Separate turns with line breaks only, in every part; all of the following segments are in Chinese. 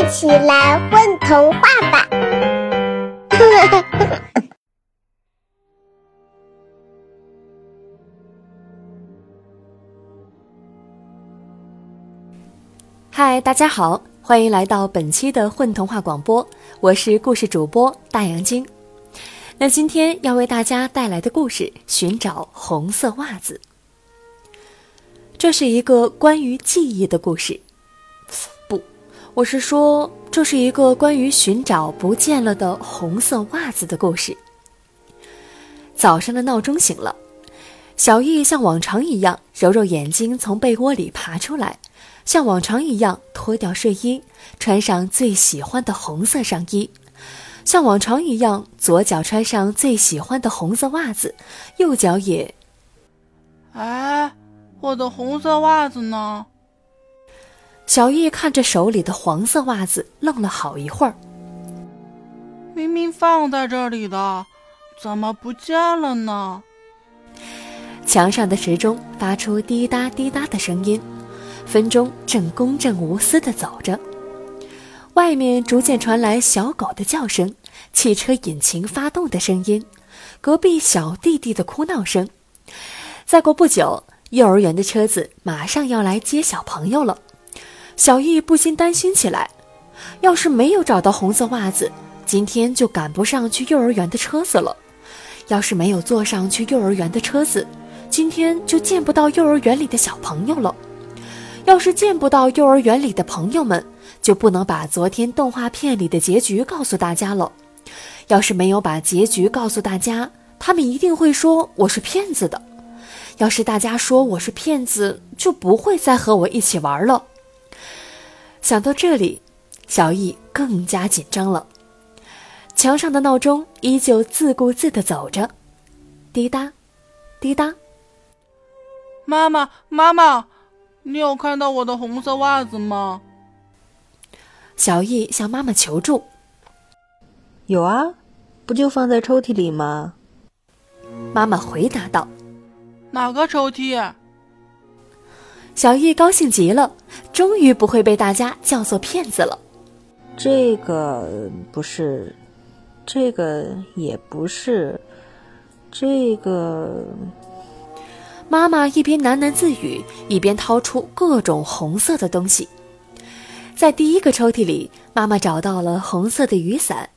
一起来混童话吧！
嗨，大家好，欢迎来到本期的混童话广播，我是故事主播大杨晶。那今天要为大家带来的故事《寻找红色袜子》，这是一个关于记忆的故事。我是说，这是一个关于寻找不见了的红色袜子的故事。早上的闹钟醒了，小易像往常一样揉揉眼睛，从被窝里爬出来，像往常一样脱掉睡衣，穿上最喜欢的红色上衣。像往常一样，左脚穿上最喜欢的红色袜子，右脚也……
哎，我的红色袜子呢？
小易看着手里的黄色袜子，愣了好一会儿。
明明放在这里的，怎么不见了呢？
墙上的时钟发出滴答滴答的声音，分钟正公正无私的走着。外面逐渐传来小狗的叫声，汽车引擎发动的声音，隔壁小弟弟的哭闹声。再过不久，幼儿园的车子马上要来接小朋友了。小易不禁担心起来：要是没有找到红色袜子，今天就赶不上去幼儿园的车子了；要是没有坐上去幼儿园的车子，今天就见不到幼儿园里的小朋友了；要是见不到幼儿园里的朋友们，就不能把昨天动画片里的结局告诉大家了。要是没有把结局告诉大家，他们一定会说我是骗子的。要是大家说我是骗子，就不会再和我一起玩了。想到这里，小易更加紧张了。墙上的闹钟依旧自顾自地走着，滴答，滴答。
妈妈，妈妈，你有看到我的红色袜子吗？
小易向妈妈求助。
有啊，不就放在抽屉里吗？
妈妈回答道。
哪个抽屉？
小易高兴极了，终于不会被大家叫做骗子了。
这个不是，这个也不是，这个……
妈妈一边喃喃自语，一边掏出各种红色的东西。在第一个抽屉里，妈妈找到了红色的雨伞；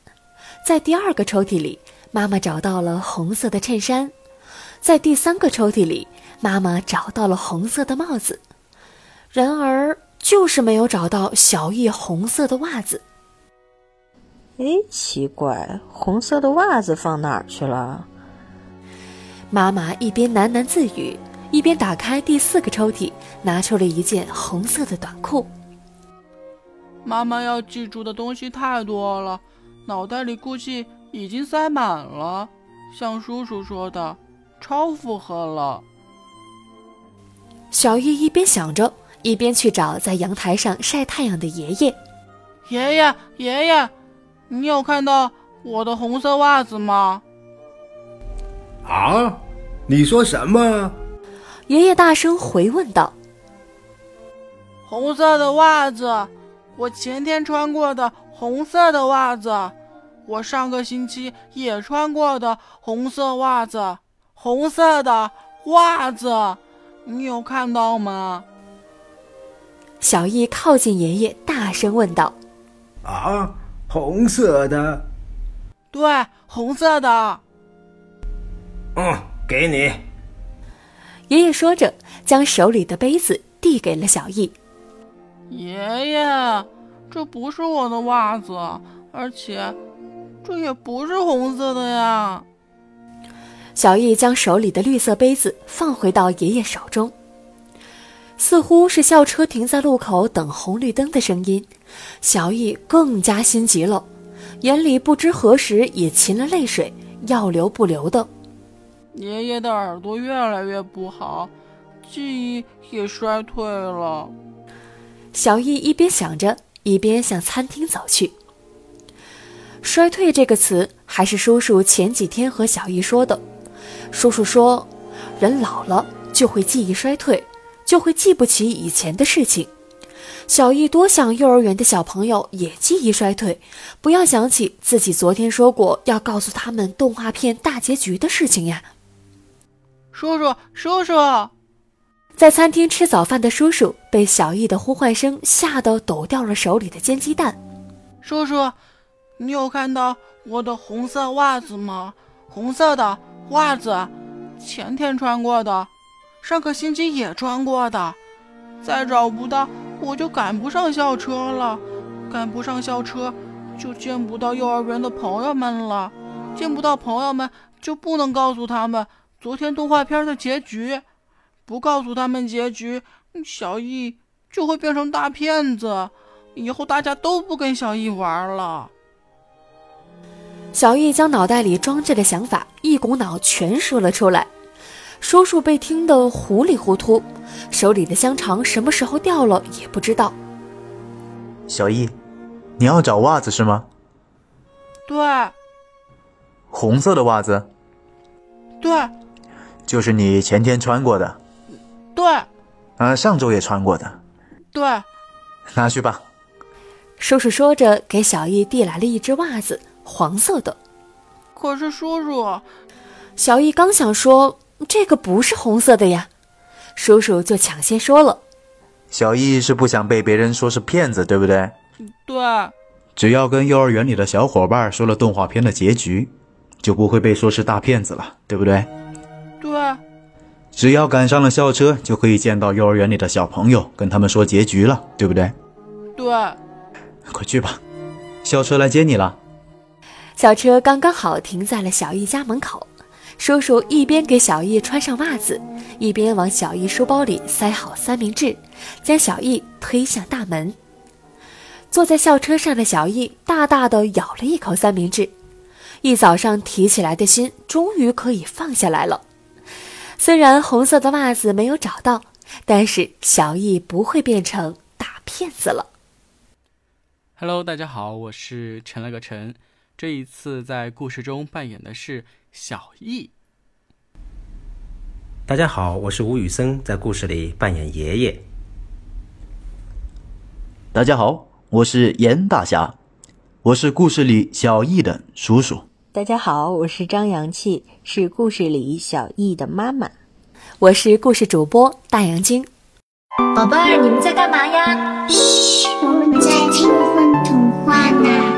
在第二个抽屉里，妈妈找到了红色的衬衫；在第三个抽屉里，妈妈找到了红色的帽子。然而，就是没有找到小易红色的袜子。
哎，奇怪，红色的袜子放哪儿去了？
妈妈一边喃喃自语，一边打开第四个抽屉，拿出了一件红色的短裤。
妈妈要记住的东西太多了，脑袋里估计已经塞满了。像叔叔说的，超负荷了。
小易一边想着，一边去找在阳台上晒太阳的爷爷。
爷爷，爷爷，你有看到我的红色袜子吗？
啊，你说什么？
爷爷大声回问道。
红色的袜子。我前天穿过的红色的袜子，我上个星期也穿过的红色袜子，红色的袜子，你有看到吗？
小易靠近爷爷，大声问道：“
啊，红色的？
对，红色的。
嗯，给你。”
爷爷说着，将手里的杯子递给了小易。
爷爷，这不是我的袜子，而且这也不是红色的呀。
小易将手里的绿色杯子放回到爷爷手中，似乎是校车停在路口等红绿灯的声音。小易更加心急了，眼里不知何时也噙了泪水，要流不流的。
爷爷的耳朵越来越不好，记忆也衰退了。
小易一边想着，一边向餐厅走去。衰退这个词还是叔叔前几天和小易说的。叔叔说，人老了就会记忆衰退，就会记不起以前的事情。小易多想幼儿园的小朋友也记忆衰退，不要想起自己昨天说过要告诉他们动画片大结局的事情呀。
叔叔，叔叔，
在餐厅吃早饭的叔叔被小易的呼唤声吓得抖掉了手里的煎鸡蛋。
叔叔，你有看到我的红色袜子吗？红色的袜子，前天穿过的，上个星期也穿过的，再找不到。我就赶不上校车了，赶不上校车，就见不到幼儿园的朋友们了，见不到朋友们就不能告诉他们昨天动画片的结局，不告诉他们结局，小易就会变成大骗子，以后大家都不跟小易玩了。
小易将脑袋里装着的想法一股脑全说了出来。叔叔被听得糊里糊涂，手里的香肠什么时候掉了也不知道。
小易，你要找袜子是吗？
对。
红色的袜子。
对。
就是你前天穿过的。
对。
啊，上周也穿过的。
对。
拿去吧。
叔叔说着，给小易递来了一只袜子，黄色的。
可是叔叔，
小易刚想说。这个不是红色的呀，叔叔就抢先说了。
小易是不想被别人说是骗子，对不对？
对。
只要跟幼儿园里的小伙伴说了动画片的结局，就不会被说是大骗子了，对不对？
对。
只要赶上了校车，就可以见到幼儿园里的小朋友，跟他们说结局了，对不对？
对。
快去吧，校车来接你了。
校车刚刚好停在了小易家门口。叔叔一边给小易穿上袜子，一边往小易书包里塞好三明治，将小易推向大门。坐在校车上的小易大大的咬了一口三明治，一早上提起来的心终于可以放下来了。虽然红色的袜子没有找到，但是小易不会变成大骗子了。
Hello，大家好，我是陈了个陈，这一次在故事中扮演的是。小易，
大家好，我是吴宇森，在故事里扮演爷爷。
大家好，我是严大侠，我是故事里小易的叔叔。
大家好，我是张阳气，是故事里小易的妈妈。
我是故事主播大杨晶。
宝贝儿，你们在干嘛呀？嘘，我们在听风童话呢。